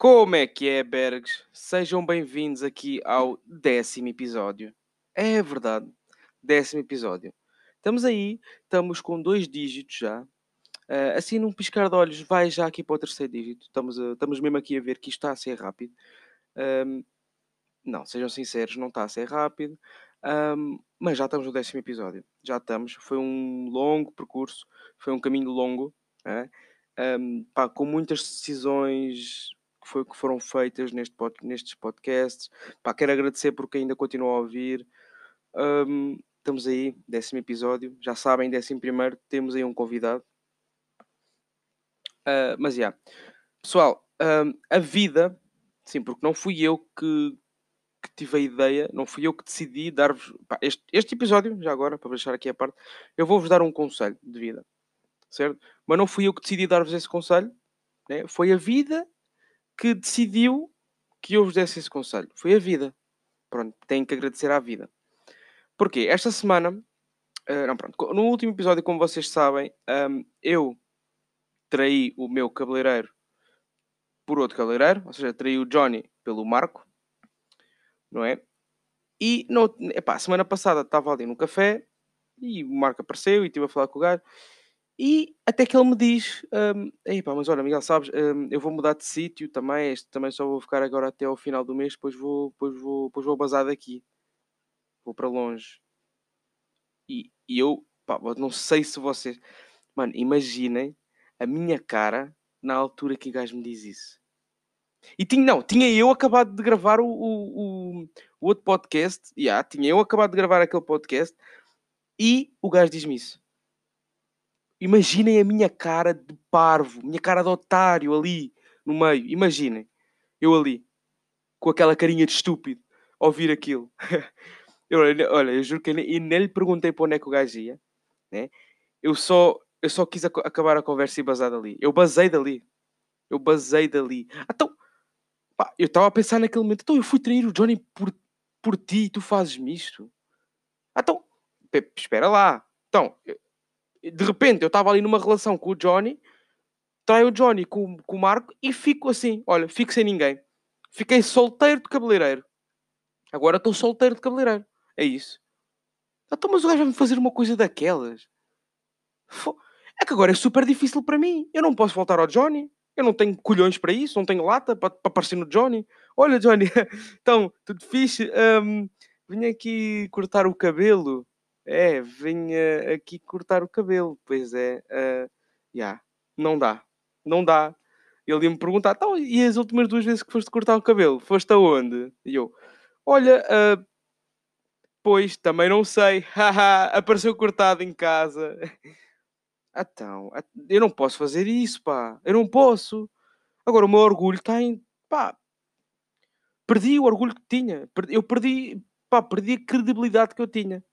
Como é que é, Bergs? Sejam bem-vindos aqui ao décimo episódio. É verdade, décimo episódio. Estamos aí, estamos com dois dígitos já. Uh, assim, num piscar de olhos, vai já aqui para o terceiro dígito. Estamos, a, estamos mesmo aqui a ver que isto está a ser rápido. Um, não, sejam sinceros, não está a ser rápido. Um, mas já estamos no décimo episódio. Já estamos. Foi um longo percurso, foi um caminho longo. É? Um, pá, com muitas decisões foi, que foram feitas neste nestes podcasts. Pá, quero agradecer porque ainda continuam a ouvir. Um, estamos aí, décimo episódio. Já sabem, décimo primeiro, temos aí um convidado. Uh, mas já. Yeah. Pessoal, um, a vida, sim, porque não fui eu que, que tive a ideia, não fui eu que decidi dar-vos este, este episódio, já agora, para deixar aqui a parte, eu vou-vos dar um conselho de vida, certo? Mas não fui eu que decidi dar-vos esse conselho, né? foi a vida que decidiu que eu vos desse esse conselho. Foi a vida. Pronto, tenho que agradecer à vida. Porquê? Esta semana, uh, não, pronto, no último episódio, como vocês sabem, um, eu traí o meu cabeleireiro por outro cabeleireiro, ou seja, traí o Johnny pelo Marco, não é? E no, epá, semana passada estava ali no café e o Marco apareceu e estive a falar com o gajo. E até que ele me diz: um, pá, mas olha, Miguel, sabes, um, eu vou mudar de sítio também. Este também só vou ficar agora até ao final do mês, depois vou, depois vou, depois vou bazar daqui, vou para longe. E, e eu, pá, não sei se vocês, mano, imaginem a minha cara na altura que o gajo me diz isso. E tinha, não, tinha eu acabado de gravar o, o, o, o outro podcast, yeah, tinha eu acabado de gravar aquele podcast e o gajo diz-me isso. Imaginem a minha cara de parvo, minha cara de otário ali no meio. Imaginem, eu ali, com aquela carinha de estúpido, a ouvir aquilo. eu, olha, eu juro que eu nem, nem lhe perguntei para onde é que o gajo ia, né? Eu só, eu só quis ac acabar a conversa e basar dali. Eu basei dali. Eu basei dali. Então, pá, eu estava a pensar naquele momento. Então, eu fui trair o Johnny por, por ti e tu fazes-me isto. Então, espera lá. Então, de repente, eu estava ali numa relação com o Johnny, traio o Johnny com, com o Marco e fico assim. Olha, fico sem ninguém. Fiquei solteiro de cabeleireiro. Agora estou solteiro de cabeleireiro. É isso. Então, mas o gajo vai-me fazer uma coisa daquelas. É que agora é super difícil para mim. Eu não posso voltar ao Johnny. Eu não tenho colhões para isso, não tenho lata para, para aparecer no Johnny. Olha, Johnny, então, tudo fixe. Um, vim aqui cortar o cabelo. É, venha aqui cortar o cabelo. Pois é, uh, yeah, não dá. Não dá. Ele ia-me perguntar, então, e as últimas duas vezes que foste cortar o cabelo? Foste aonde? E eu, olha, uh, pois, também não sei. Apareceu cortado em casa. Então, eu não posso fazer isso, pá. Eu não posso. Agora, o meu orgulho está em. pá. Perdi o orgulho que tinha. Eu perdi. pá, perdi a credibilidade que eu tinha.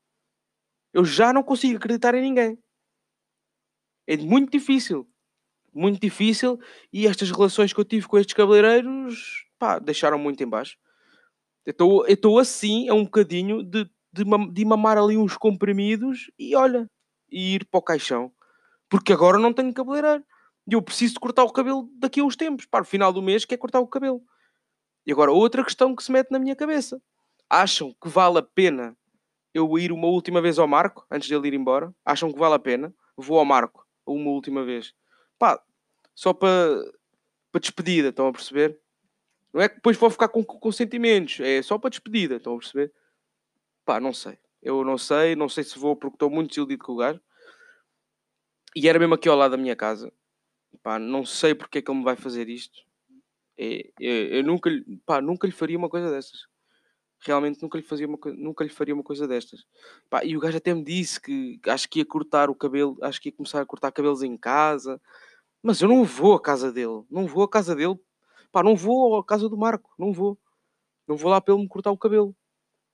Eu já não consigo acreditar em ninguém. É muito difícil. Muito difícil. E estas relações que eu tive com estes cabeleireiros, pá, deixaram muito em baixo. Eu estou assim, é um bocadinho de, de, de mamar ali uns comprimidos e olha, e ir para o caixão porque agora não tenho cabeleireiro. E eu preciso de cortar o cabelo daqui a uns tempos, para o final do mês, que é cortar o cabelo. E agora, outra questão que se mete na minha cabeça. Acham que vale a pena eu ir uma última vez ao Marco, antes dele ir embora? Acham que vale a pena? Vou ao Marco uma última vez. Pá, só para, para despedida, estão a perceber? Não é que depois vou ficar com, com sentimentos, é só para despedida, estão a perceber? Pá, não sei. Eu não sei, não sei se vou porque estou muito desiludido com o gajo. E era mesmo aqui ao lado da minha casa. Pá, não sei porque é que ele me vai fazer isto. É, é, eu nunca, pá, nunca lhe faria uma coisa destas. Realmente nunca lhe, fazia uma, nunca lhe faria uma coisa destas. Pá, e o gajo até me disse que acho que ia cortar o cabelo, acho que ia começar a cortar cabelos em casa. Mas eu não vou à casa dele. Não vou à casa dele. Pá, não vou à casa do Marco. Não vou. Não vou lá para ele me cortar o cabelo.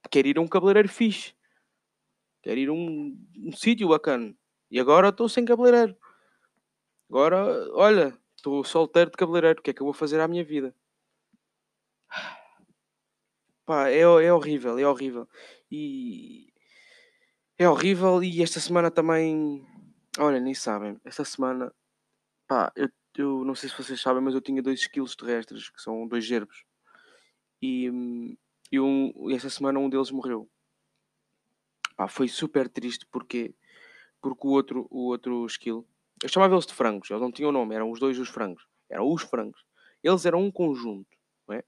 Quero ir a um cabeleireiro fixe. Quero ir a um, um sítio bacana. E agora estou sem cabeleireiro. Agora, olha, estou solteiro de cabeleireiro. O que é que eu vou fazer à minha vida? Pá, é, é horrível, é horrível. E é horrível. E esta semana também, olha, nem sabem. Esta semana, pá, eu eu não sei se vocês sabem, mas eu tinha dois esquilos terrestres, que são dois gerbos. E, e, um, e essa semana um deles morreu. Pá, foi super triste porque, porque o outro, o outro esquilo, eu chamava eles de frangos, eles não tinham nome, eram os dois os frangos, eram os frangos. Eles eram um conjunto, não é?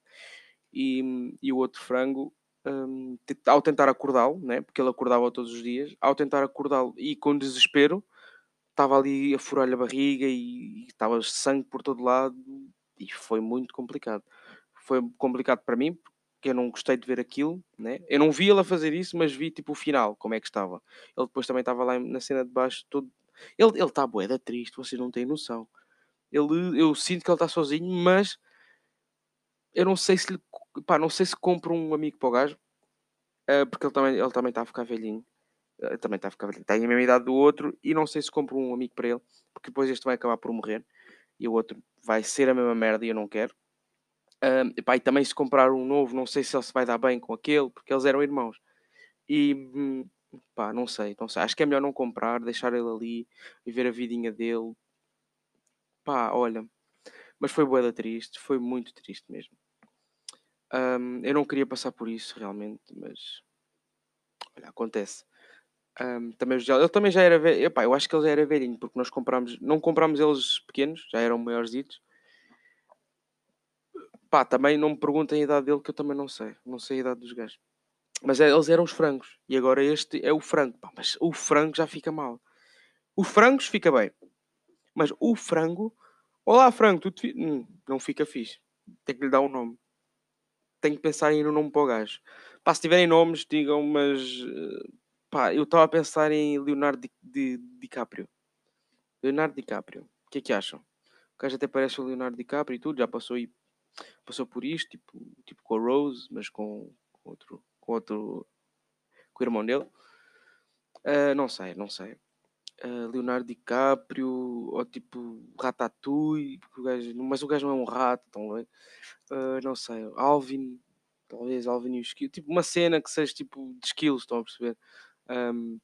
E, e o outro frango, um, ao tentar acordá-lo, né? porque ele acordava todos os dias, ao tentar acordá-lo e com desespero, estava ali a furar-lhe a barriga e estava sangue por todo lado e foi muito complicado. Foi complicado para mim, porque eu não gostei de ver aquilo, né? Eu não vi ele a fazer isso, mas vi tipo o final, como é que estava. Ele depois também estava lá na cena de baixo, todo. Ele está ele tá boeda triste, vocês não têm noção. Ele, eu sinto que ele está sozinho, mas eu não sei se lhe, pá, não sei se compro um amigo para o gajo, uh, porque ele também, ele também está a ficar velhinho. Uh, também está a ficar velhinho. Tem a mesma idade do outro e não sei se compro um amigo para ele, porque depois este vai acabar por morrer e o outro vai ser a mesma merda e eu não quero. Uh, e, também se comprar um novo, não sei se ele se vai dar bem com aquele, porque eles eram irmãos. E hum, pá, não sei, não sei. Acho que é melhor não comprar, deixar ele ali, viver a vidinha dele. Pá, olha. Mas foi boeda triste, foi muito triste mesmo. Eu não queria passar por isso realmente, mas olha, acontece. Também, ele também já era velho. eu acho que ele já era velhinho, porque nós comprámos, não comprámos eles pequenos, já eram maiores ditos. Pá, também não me perguntem a idade dele, que eu também não sei. Não sei a idade dos gajos. Mas é, eles eram os frangos. E agora este é o frango. Pá, mas o frango já fica mal. O frangos fica bem. Mas o frango. Olá, frango, te... hum, não fica fixe. Tem que lhe dar um nome tenho que pensar em ir um nome para o gajo. Pá, se tiverem nomes, digam, mas eh, pá, eu estava a pensar em Leonardo Di, Di, DiCaprio. Leonardo DiCaprio. O que é que acham? O gajo até parece o Leonardo DiCaprio e tudo, já passou, passou por isto, tipo, tipo com a Rose, mas com, com outro, com outro, com o irmão dele. Uh, não sei, não sei. Uh, Leonardo DiCaprio, ou tipo Ratatouille, o gajo, mas o gajo não é um rato, estão? Uh, não sei, Alvin, talvez Alvin e o Esquilo, tipo uma cena que seja tipo de skills, estão a perceber? Um,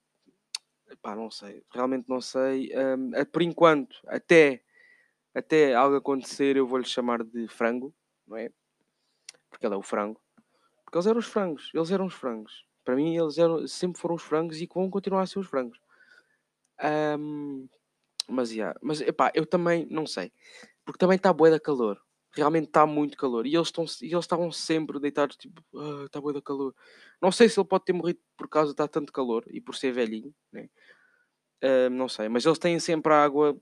pá, não sei, realmente não sei. Um, por enquanto, até, até algo acontecer, eu vou-lhe chamar de frango, não é? Porque ele é o frango. Porque eles eram os frangos, eles eram os frangos. Para mim, eles eram, sempre foram os frangos e vão continuar a ser os frangos. Um, mas, yeah, mas epá, eu também não sei, porque também está boa da calor realmente está muito calor. E eles, estavam sempre deitados, tipo, ah, está boa da calor. Não sei se ele pode ter morrido por causa de estar tanto calor e por ser velhinho, né? Uh, não sei, mas eles têm sempre água,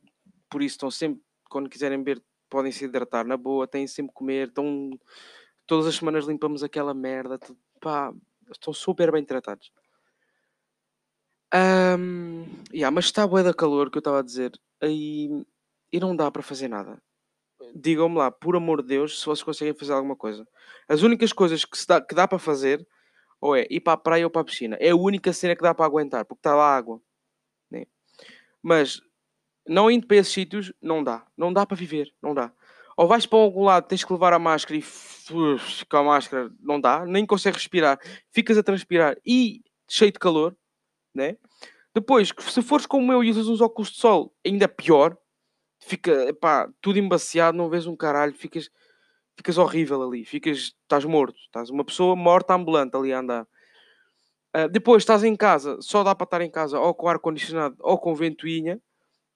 por isso estão sempre, quando quiserem beber, podem se hidratar na boa, têm sempre comer, estão todas as semanas limpamos aquela merda, pá, estão super bem tratados. Um, yeah, mas está boa da calor que eu estava a dizer, aí e não dá para fazer nada digam-me lá, por amor de Deus, se vocês conseguem fazer alguma coisa. As únicas coisas que, dá, que dá para fazer, ou é ir para a praia ou para a piscina. É a única cena que dá para aguentar, porque está lá água. Né? Mas não indo para esses sítios, não dá. Não dá para viver, não dá. Ou vais para algum lado, tens que levar a máscara e com a máscara não dá, nem consegues respirar, ficas a transpirar e cheio de calor, né? Depois, se fores como eu e usas uns óculos de sol, ainda pior, fica, pá, tudo embaciado, não vês um caralho, ficas, ficas horrível ali, ficas, estás morto, estás uma pessoa morta ambulante ali a andar. Uh, depois estás em casa, só dá para estar em casa ou com ar-condicionado ou com ventoinha,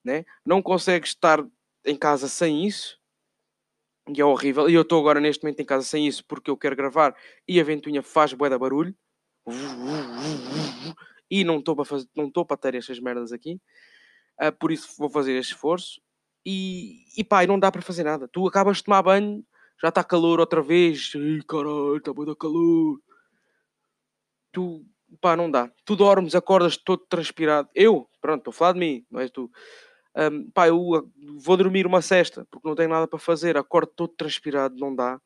né? não consegues estar em casa sem isso, e é horrível. E eu estou agora neste momento em casa sem isso porque eu quero gravar e a ventoinha faz bué de barulho. E não estou para fazer, não estou para ter estas merdas aqui. Uh, por isso vou fazer este esforço. E, e pá, e não dá para fazer nada. Tu acabas de tomar banho, já está calor outra vez. Ai, caralho, está muito calor. Tu, pá, não dá. Tu dormes, acordas todo transpirado. Eu, pronto, estou a falar de mim, não és tu. Um, pá, eu vou dormir uma cesta porque não tenho nada para fazer. Acordo todo transpirado, não dá.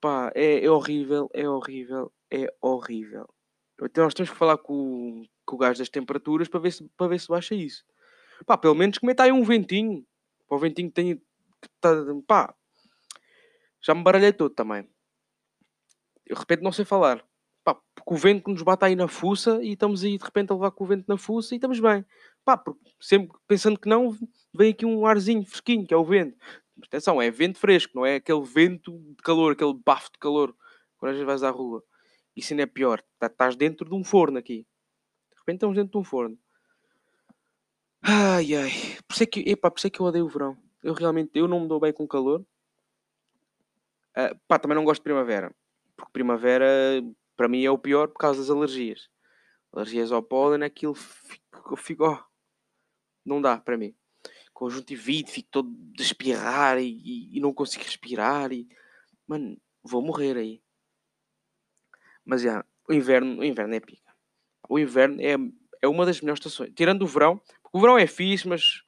Pá, é, é horrível, é horrível, é horrível. Então nós temos que falar com, com o gajo das temperaturas para ver se, para ver se baixa isso. Pá, pelo menos que meta aí um ventinho. Para o ventinho que tem. Tá, pá, já me baralhei todo também. Eu de repente não sei falar. Pá, porque o vento nos bate aí na fuça e estamos aí de repente a levar com o vento na fuça e estamos bem. Pá, porque sempre pensando que não, vem aqui um arzinho fresquinho, que é o vento. Atenção, é vento fresco, não é aquele vento de calor, aquele bafo de calor quando às vezes vais à rua. Isso ainda é pior. Tá, estás dentro de um forno aqui. De repente estamos dentro de um forno. Ai ai. Por isso é que, epá, por isso é que eu odeio o verão. Eu realmente eu não me dou bem com calor. Uh, pá, também não gosto de primavera. Porque primavera para mim é o pior por causa das alergias. Alergias ao pólen, aquilo fico, fico oh, não dá para mim. Conjuntivite, fico todo de espirrar e, e, e, não consigo respirar e mano, vou morrer aí. Mas já, o inverno, o inverno é pica. O inverno é, é uma das melhores estações. Tirando o verão, porque o verão é fixe, mas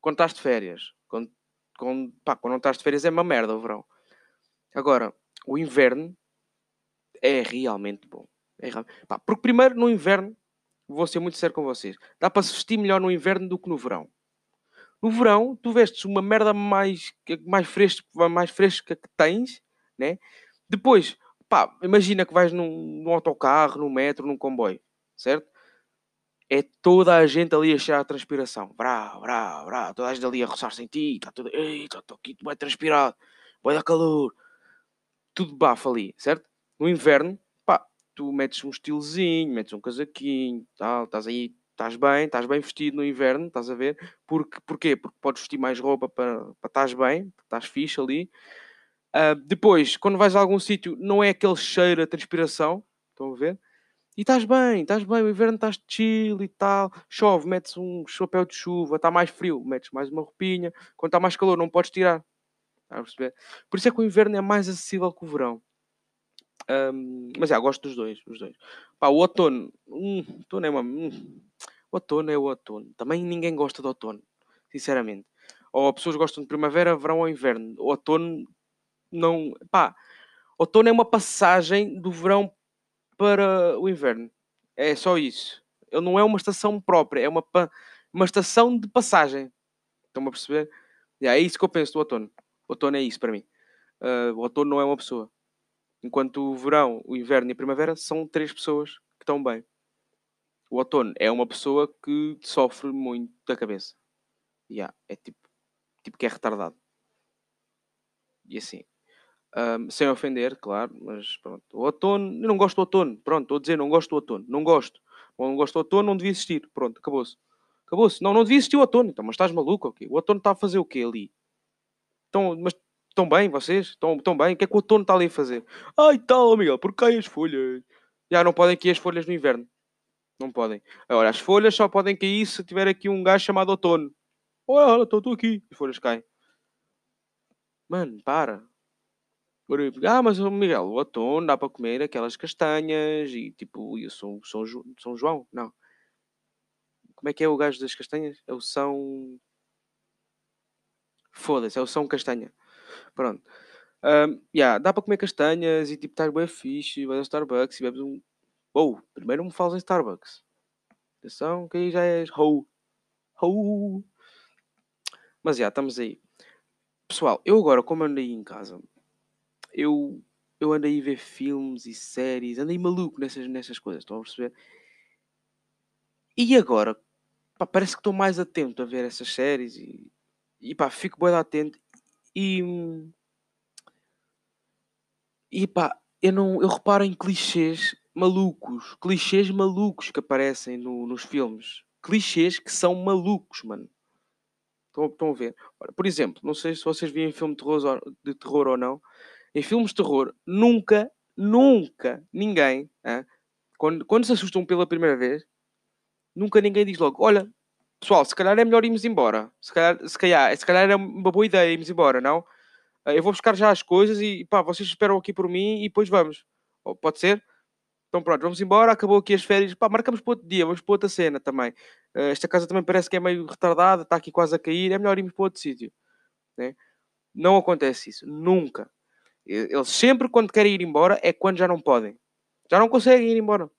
quando estás de férias, quando, quando, pá, quando não estás de férias é uma merda o verão. Agora, o inverno é realmente bom. É. Pá, porque primeiro no inverno, vou ser muito sério com vocês, dá para se vestir melhor no inverno do que no verão. No verão, tu vestes uma merda mais, mais, fresca, mais fresca que tens, né? Depois, pá, imagina que vais num, num autocarro, num metro, num comboio, certo? É toda a gente ali a cheirar a transpiração. Brá, brá, brá. Toda a gente ali a roçar-se em ti. Está tudo. Estou aqui, vai transpirar. Vai dar calor. Tudo bafo ali, certo? No inverno, pá, tu metes um estilozinho, metes um casaquinho, tal, estás aí, estás bem, estás bem vestido no inverno, estás a ver? Porque, porquê? Porque podes vestir mais roupa para, para estás bem, estás fixe ali. Uh, depois, quando vais a algum sítio, não é aquele cheiro a transpiração, estão a ver? E estás bem, estás bem, o inverno estás chill e tal. Chove, metes um chapéu de chuva, está mais frio, metes mais uma roupinha. Quando está mais calor, não podes tirar. Está a perceber? Por isso é que o inverno é mais acessível que o verão. Um, mas já, gosto dos dois, os dois. Pá, o outono, hum, outono é uma. Hum, outono é o outono. Também ninguém gosta de outono, sinceramente. Ou pessoas gostam de primavera, verão ou inverno. O outono não. Pá, outono é uma passagem do verão para o inverno. É só isso. Ele não é uma estação própria, é uma, uma estação de passagem. Estão a perceber? É isso que eu penso do outono. O outono é isso para mim. Uh, o outono não é uma pessoa. Enquanto o verão, o inverno e a primavera são três pessoas que estão bem. O outono é uma pessoa que sofre muito da cabeça. Yeah, é tipo, tipo que é retardado. E assim. Um, sem ofender, claro, mas pronto. O outono, eu não gosto do outono. Pronto, estou a dizer, não gosto do outono. Não gosto. Ou não gosto do outono, não devia existir. Pronto, acabou-se. Acabou-se. Não, não devia existir o outono. Então, mas estás maluco? O outono está a fazer o quê ali? Então, mas estão bem vocês? Estão, estão bem? O que é que o outono está ali a fazer? Ai, tal, Miguel, porque caem as folhas. Já não podem cair as folhas no inverno. Não podem. Agora, as folhas só podem cair se tiver aqui um gajo chamado outono. Olha, estou aqui. As folhas caem. Mano, para. Ah, mas Miguel, o outono dá para comer aquelas castanhas e tipo, e o São, São, São João? Não. Como é que é o gajo das castanhas? É o São. Foda-se, é o São Castanha. Pronto. Um, yeah, dá para comer castanhas e tipo, estás bem fixe, vais ao Starbucks e bebes um. Oh, primeiro me falas em Starbucks. Atenção, que aí já és ho. Ho. Mas já, yeah, estamos aí. Pessoal, eu agora, como andei em casa, eu, eu andei a ver filmes e séries, andei maluco nessas, nessas coisas, estão a perceber? E agora, pá, parece que estou mais atento a ver essas séries e, e pá, fico bem atento e, e pá, eu, não, eu reparo em clichês malucos, clichês malucos que aparecem no, nos filmes, clichês que são malucos, mano. Estão, estão a ver? por exemplo, não sei se vocês viram filme de terror, de terror ou não, em filmes de terror, nunca, nunca ninguém, quando, quando se assustam pela primeira vez, nunca ninguém diz logo: Olha, pessoal, se calhar é melhor irmos embora. Se calhar, se calhar, se calhar é uma boa ideia irmos embora, não? Eh, eu vou buscar já as coisas e pá, vocês esperam aqui por mim e depois vamos. pode ser? Então pronto, vamos embora, acabou aqui as férias. Pá, marcamos para outro dia, vamos para outra cena também. Uh, esta casa também parece que é meio retardada, está aqui quase a cair, é melhor irmos para outro sítio. Né? Não acontece isso, nunca. Eles sempre, quando querem ir embora, é quando já não podem. Já não conseguem ir embora.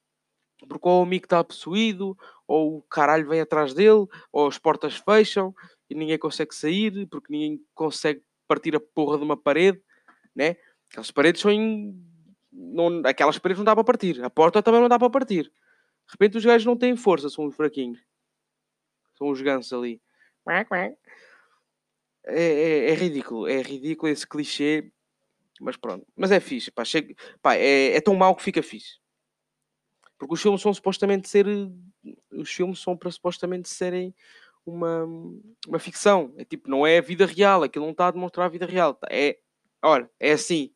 Porque ou o amigo está possuído, ou o caralho vem atrás dele, ou as portas fecham e ninguém consegue sair, porque ninguém consegue partir a porra de uma parede, né? Aquelas paredes são não, aquelas paredes não dá para partir. A porta também não dá para partir. De repente os gajos não têm força, são os fraquinhos. São os gansos ali. É, é, é, ridículo, é ridículo esse clichê. Mas pronto. Mas é fixe, pá. Chega, pá é, é tão mau que fica fixe. Porque os filmes são supostamente ser. Os filmes são para supostamente serem uma, uma ficção. É tipo, não é a vida real. Aquilo não está a demonstrar a vida real. É, olha, é assim.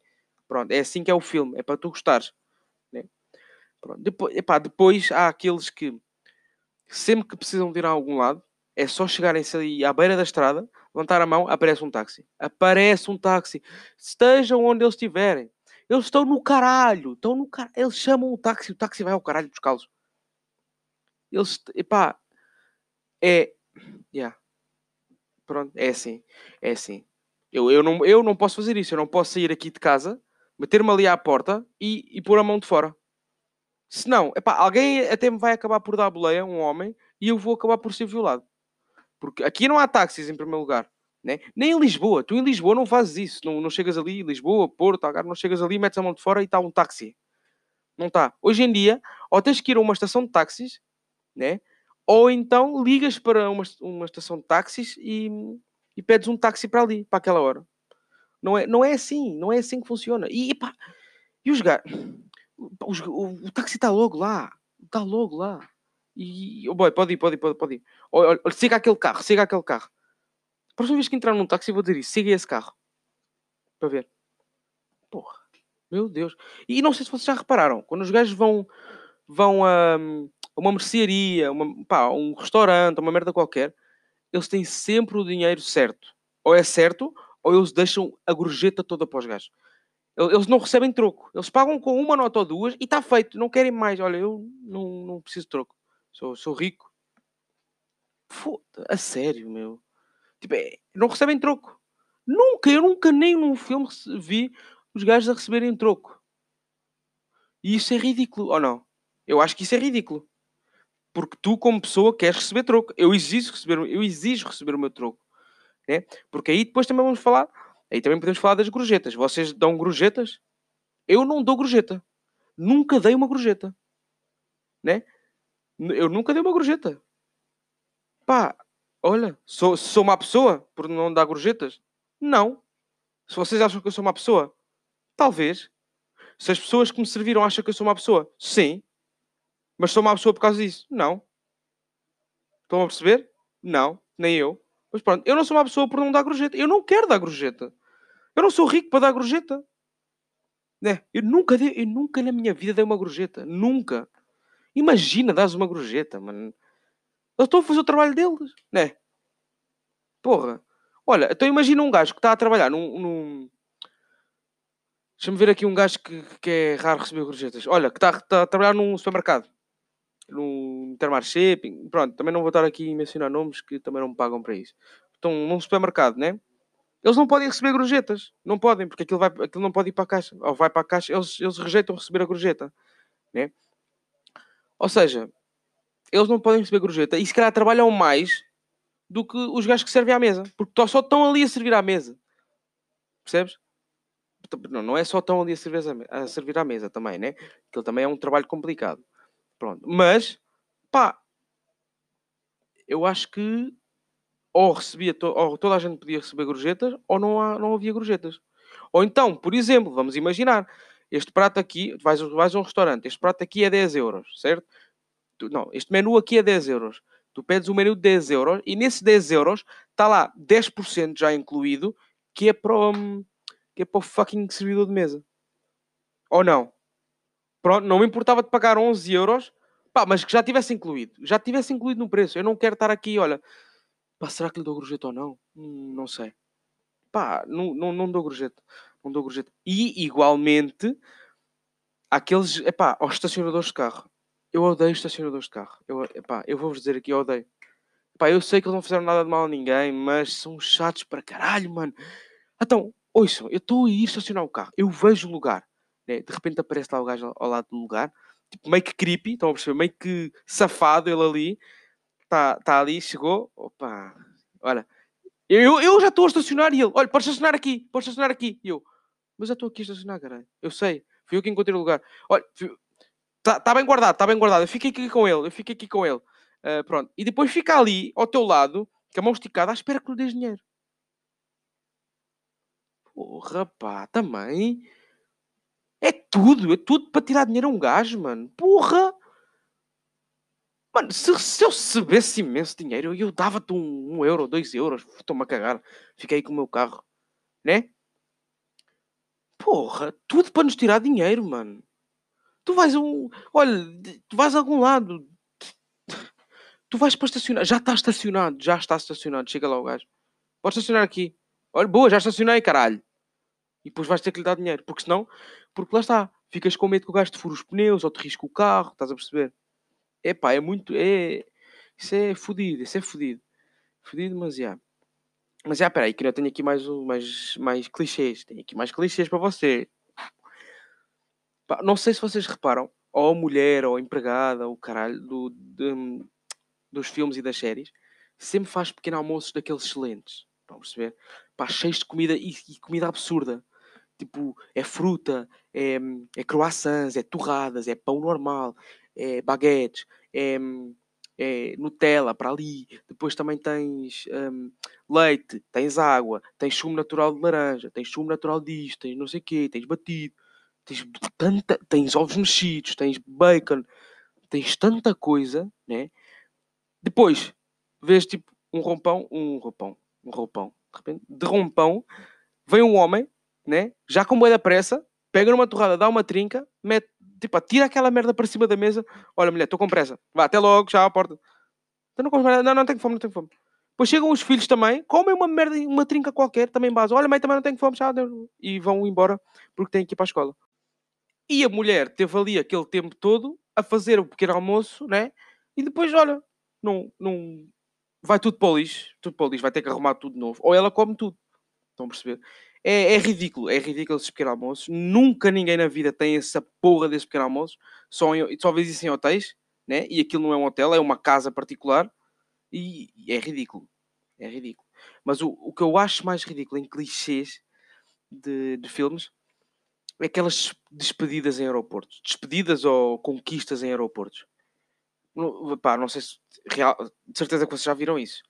Pronto, é assim que é o filme. É para tu gostares. Né? Pronto. Depois, epá, depois há aqueles que sempre que precisam de ir a algum lado, é só chegarem-se ali à beira da estrada, levantar a mão, aparece um táxi. Aparece um táxi. Estejam onde eles estiverem. Eles estão no caralho. Estão no car... Eles chamam o táxi. O táxi vai ao caralho buscá-los. Eles, epá, é, yeah. Pronto, é assim. É assim. Eu, eu, não, eu não posso fazer isso. Eu não posso sair aqui de casa, meter-me ali à porta e, e pôr a mão de fora. Senão, epá, alguém até me vai acabar por dar boleia, um homem, e eu vou acabar por ser violado. Porque aqui não há táxis em primeiro lugar. Né? Nem em Lisboa. Tu em Lisboa não fazes isso. Não, não chegas ali, Lisboa, Porto, Algarve, não chegas ali, metes a mão de fora e está um táxi. Não está. Hoje em dia, ou tens que ir a uma estação de táxis, né? ou então ligas para uma, uma estação de táxis e, e pedes um táxi para ali, para aquela hora. Não é, não é assim. Não é assim que funciona. E, e os gajos o, o, táxi está logo lá. Está logo lá. E, oh boy, pode ir, pode ir, pode ir. Olha, olha, siga aquele carro, siga aquele carro. A próxima vez que entrar num táxi, vou dizer isso. Siga esse carro. Para ver. Porra. Meu Deus. E não sei se vocês já repararam. Quando os gajos vão, vão a, uma mercearia, uma, pá, um restaurante, uma merda qualquer, eles têm sempre o dinheiro certo. Ou é certo, ou eles deixam a gorjeta toda para os gajos. Eles não recebem troco. Eles pagam com uma nota ou duas e está feito. Não querem mais. Olha, eu não, não preciso de troco. Sou, sou rico. Foda, a sério, meu. Tipo, é, não recebem troco. Nunca, eu nunca nem num filme vi os gajos a receberem troco. E isso é ridículo, ou não? Eu acho que isso é ridículo. Porque tu, como pessoa, queres receber troco. Eu exijo receber, eu exijo receber o meu troco. Né? Porque aí depois também vamos falar Aí também podemos falar das gorjetas. Vocês dão gorjetas? Eu não dou gorjeta. Nunca dei uma gorjeta. Né? Eu nunca dei uma gorjeta. Pá, olha, sou, sou uma pessoa por não dar gorjetas? Não. Se vocês acham que eu sou uma pessoa, talvez. Se as pessoas que me serviram acham que eu sou uma pessoa, sim. Mas sou uma pessoa por causa disso? Não. Estão a perceber? Não, nem eu. Mas pronto, eu não sou uma pessoa por não dar gorjeta. Eu não quero dar gorjeta. Eu não sou rico para dar gorjeta. Né? Eu, nunca dei, eu nunca na minha vida dei uma gorjeta. Nunca. Imagina dar uma gorjeta, mano. Eu estou a fazer o trabalho deles, né? Porra. Olha, então imagina um gajo que está a trabalhar num. num... Deixa-me ver aqui um gajo que, que é raro receber gorjetas. Olha, que está, está a trabalhar num supermercado. Num Intermarché. Pronto, também não vou estar aqui a mencionar nomes que também não me pagam para isso. Estão num supermercado, né? Eles não podem receber gorjetas. Não podem, porque aquilo, vai, aquilo não pode ir para a caixa. Ou vai para a caixa, eles, eles rejeitam receber a gorjeta. Né? Ou seja, eles não podem receber gorjeta e se calhar trabalham mais do que os gajos que servem à mesa. Porque só estão ali a servir à mesa. Percebes? Não, não é só estão ali a servir, a servir à mesa também, né? Aquilo também é um trabalho complicado. Pronto. Mas, pá, eu acho que ou recebia to ou toda a gente podia receber gorjetas ou não, há, não havia gorjetas. Ou então, por exemplo, vamos imaginar, este prato aqui, vais, vais a um restaurante, este prato aqui é 10 euros, certo? Tu, não, este menu aqui é 10 euros. Tu pedes o menu de 10 euros e nesse 10 euros está lá 10% já incluído que é para o, que é para o fucking servidor de mesa. Ou não? Pronto, não me importava de pagar 11 euros, pá, mas que já tivesse incluído. Já tivesse incluído no preço. Eu não quero estar aqui, olha, Pá, será que lhe dou gorjeta ou não? Hum, não sei. Pá, não, não, não dou gorjeta. Não dou gorjeta. E, igualmente, aqueles... Epá, aos estacionadores de carro. Eu odeio estacionadores de carro. Eu, epá, eu vou-vos dizer aqui, eu odeio. Epá, eu sei que eles não fizeram nada de mal a ninguém, mas são chatos para caralho, mano. Então, ouçam, eu estou a ir estacionar o carro. Eu vejo o lugar. Né? De repente aparece lá o gajo ao, lado do lugar. Tipo, meio que creepy, estão a perceber? Meio que safado ele ali está tá ali, chegou, opa, olha, eu, eu já estou a estacionar e ele, olha, pode estacionar aqui, pode estacionar aqui. E eu, mas já estou aqui a estacionar, caralho. Eu sei, Fui eu que encontrei o lugar. Olha, está tá bem guardado, está bem guardado. Eu fiquei aqui com ele, eu fiquei aqui com ele. Uh, pronto. E depois fica ali, ao teu lado, com a mão esticada, à espera que lhe dês dinheiro. Porra, pá, também. É tudo, é tudo para tirar dinheiro a um gajo, mano. Porra! Mano, se, se eu recebesse imenso dinheiro, eu dava-te um, um, euro, dois euros. Estou-me a cagar. Fiquei com o meu carro. Né? Porra, tudo para nos tirar dinheiro, mano. Tu vais um. Olha, tu vais a algum lado. Tu vais para estacionar. Já está estacionado. Já está estacionado. Chega lá o gajo. Pode estacionar aqui. Olha, boa, já estacionei, caralho. E depois vais ter que lhe dar dinheiro. Porque senão, porque lá está. Ficas com medo que o gajo te fure os pneus ou te risque o carro. Estás a perceber? É pá, é muito. É... Isso é fodido. Isso é fodido. Fodido, mas já. Mas já, peraí, que eu tenho aqui mais, mais, mais clichês. Tenho aqui mais clichês para você. Não sei se vocês reparam, ou a mulher, ou a empregada, ou o caralho, do, de, dos filmes e das séries, sempre faz pequenos almoços daqueles excelentes. Estão a perceber? Pá, cheios de comida e, e, comida absurda. Tipo, é fruta, é, é croissants, é torradas, é pão normal, é baguetes, é, é Nutella para ali. Depois também tens um, leite, tens água, tens sumo natural de laranja, tens sumo natural disto, tens não sei o quê, tens batido, tens tanta, tens ovos mexidos, tens bacon, tens tanta coisa, né? Depois, vês tipo um rompão, um roupão, um roupão, de repente, de rompão, vem um homem, né? Já com boa da pressa, pega numa torrada, dá uma trinca, mete, tipo, tira aquela merda para cima da mesa. Olha, mulher, estou com pressa. Vá, até logo, já à porta. Não Não, não tenho fome, não tenho fome. Depois chegam os filhos também, comem uma merda, uma trinca qualquer, também base. Olha, mãe, também não tenho fome, já. E vão embora porque têm que ir para a escola. E a mulher teve ali aquele tempo todo a fazer o pequeno almoço, né? E depois, olha, não, não vai tudo para o lixo, tudo para o lixo, vai ter que arrumar tudo de novo. Ou ela come tudo. Estão a perceber? É, é ridículo, é ridículo esses pequenos almoços. Nunca ninguém na vida tem essa porra desse pequeno almoço. Só, em, só vês isso em hotéis, né? E aquilo não é um hotel, é uma casa particular. E, e é ridículo. É ridículo. Mas o, o que eu acho mais ridículo em clichês de, de filmes aquelas despedidas em aeroportos. Despedidas ou conquistas em aeroportos. Não, pá, não sei se. Real, de certeza que vocês já viram isso.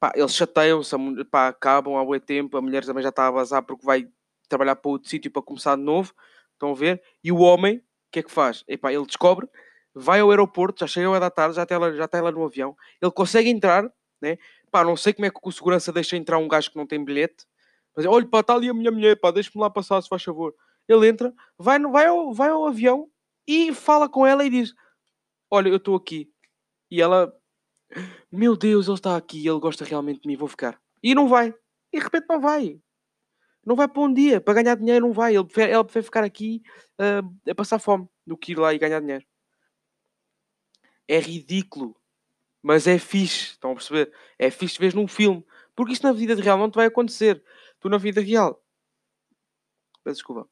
Pá, eles chateiam-se, pá, acabam há muito tempo, a mulher também já está a vazar porque vai trabalhar para outro sítio para começar de novo. Estão a ver? E o homem, o que é que faz? Epá, ele descobre, vai ao aeroporto, já chega da tarde, já está, lá, já está lá no avião, ele consegue entrar, né? Pá, não sei como é que o segurança deixa entrar um gajo que não tem bilhete, mas olha, pá, está ali a minha mulher, pá, deixa-me lá passar, se faz favor. Ele entra, vai, vai, ao, vai ao avião e fala com ela e diz: Olha, eu estou aqui. E ela, meu Deus, ele está aqui, ele gosta realmente de mim, vou ficar. E não vai. E de repente não vai. Não vai para um dia, para ganhar dinheiro não vai. Ele prefere, ela prefere ficar aqui uh, a passar fome do que ir lá e ganhar dinheiro. É ridículo. Mas é fixe, estão a perceber? É fixe ver num filme. Porque isso na vida real não te vai acontecer. Tu na vida real. Desculpa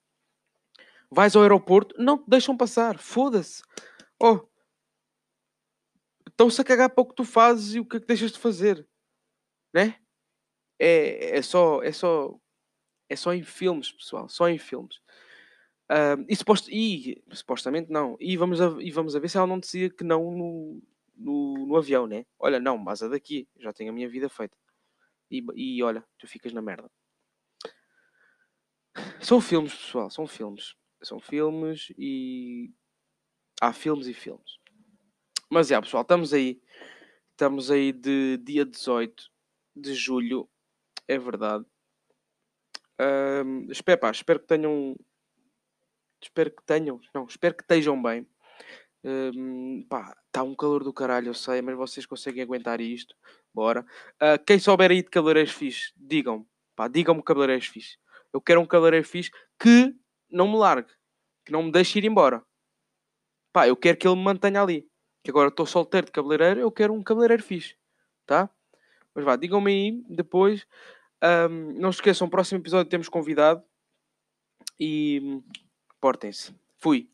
vais ao aeroporto, não te deixam passar. Foda-se. Oh, estão-se a cagar para o que tu fazes e o que é que deixas de fazer, né? É, é só, é só, é só em filmes, pessoal, só em filmes. Uh, e, supost, e supostamente não. E vamos, a, e vamos a ver se ela não dizia que não no, no, no avião, né? Olha, não, mas a daqui, já tenho a minha vida feita. E, e olha, tu ficas na merda. São filmes, pessoal, são filmes são filmes e há filmes e filmes. Mas é, pessoal, estamos aí. Estamos aí de dia 18 de julho. É verdade. Um, espero, pá, espero que tenham. Espero que tenham. Não, espero que estejam bem. Um, pá, está um calor do caralho, eu sei, mas vocês conseguem aguentar isto. Bora. Uh, quem souber aí de cabeleireiros fixe, digam. Pá, digam-me cabeleireiros fixe. Eu quero um cabeleireiro fixe que não me largue, que não me deixe ir embora. Pá, eu quero que ele me mantenha ali. Que agora estou solteiro de cabeleireiro, eu quero um cabeleireiro fixe, tá? Mas vá, digam-me aí depois. Um, não se esqueçam, próximo episódio temos convidado. E portem-se. Fui.